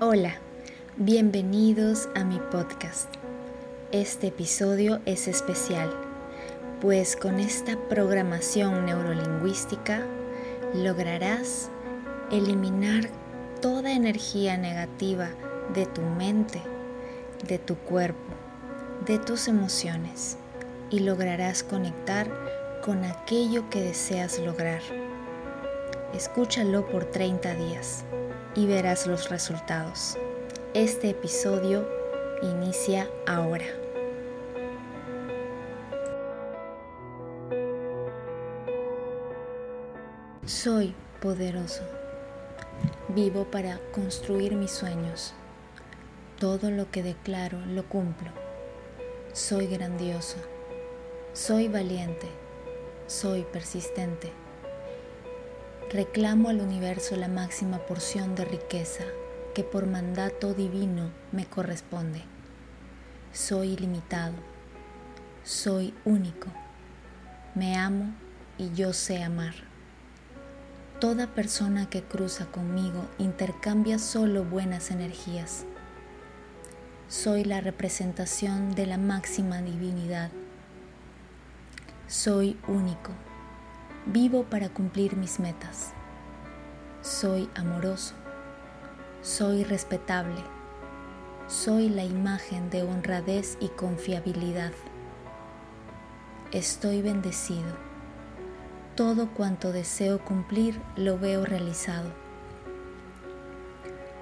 Hola, bienvenidos a mi podcast. Este episodio es especial, pues con esta programación neurolingüística lograrás eliminar toda energía negativa de tu mente, de tu cuerpo, de tus emociones y lograrás conectar con aquello que deseas lograr. Escúchalo por 30 días y verás los resultados. Este episodio inicia ahora. Soy poderoso. Vivo para construir mis sueños. Todo lo que declaro lo cumplo. Soy grandioso. Soy valiente. Soy persistente reclamo al universo la máxima porción de riqueza que por mandato divino me corresponde. Soy ilimitado, soy único, me amo y yo sé amar. Toda persona que cruza conmigo intercambia solo buenas energías. Soy la representación de la máxima divinidad. Soy único Vivo para cumplir mis metas. Soy amoroso. Soy respetable. Soy la imagen de honradez y confiabilidad. Estoy bendecido. Todo cuanto deseo cumplir lo veo realizado.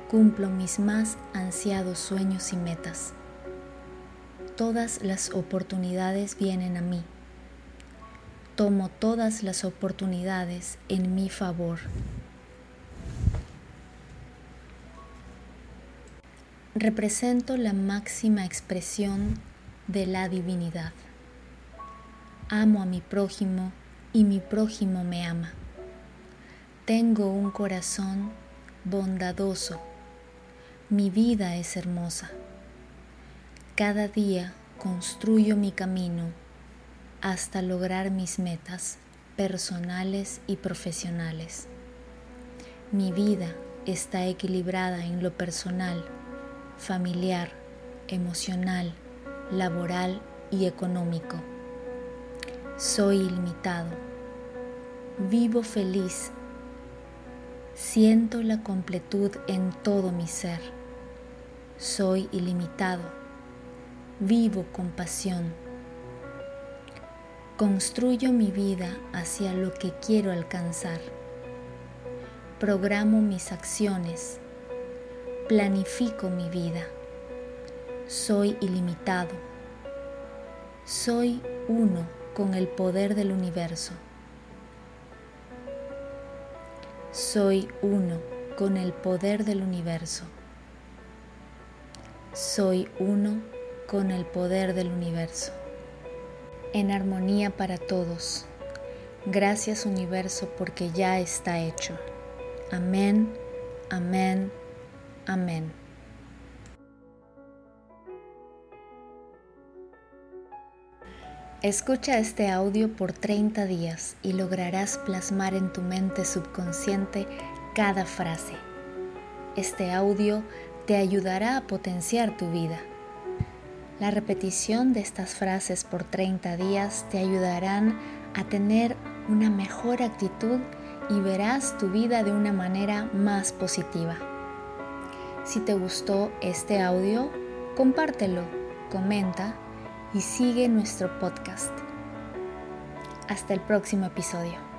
Cumplo mis más ansiados sueños y metas. Todas las oportunidades vienen a mí tomo todas las oportunidades en mi favor. Represento la máxima expresión de la divinidad. Amo a mi prójimo y mi prójimo me ama. Tengo un corazón bondadoso. Mi vida es hermosa. Cada día construyo mi camino hasta lograr mis metas personales y profesionales. Mi vida está equilibrada en lo personal, familiar, emocional, laboral y económico. Soy ilimitado. Vivo feliz. Siento la completud en todo mi ser. Soy ilimitado. Vivo con pasión Construyo mi vida hacia lo que quiero alcanzar. Programo mis acciones. Planifico mi vida. Soy ilimitado. Soy uno con el poder del universo. Soy uno con el poder del universo. Soy uno con el poder del universo en armonía para todos. Gracias universo porque ya está hecho. Amén, amén, amén. Escucha este audio por 30 días y lograrás plasmar en tu mente subconsciente cada frase. Este audio te ayudará a potenciar tu vida la repetición de estas frases por 30 días te ayudarán a tener una mejor actitud y verás tu vida de una manera más positiva. Si te gustó este audio, compártelo, comenta y sigue nuestro podcast. Hasta el próximo episodio.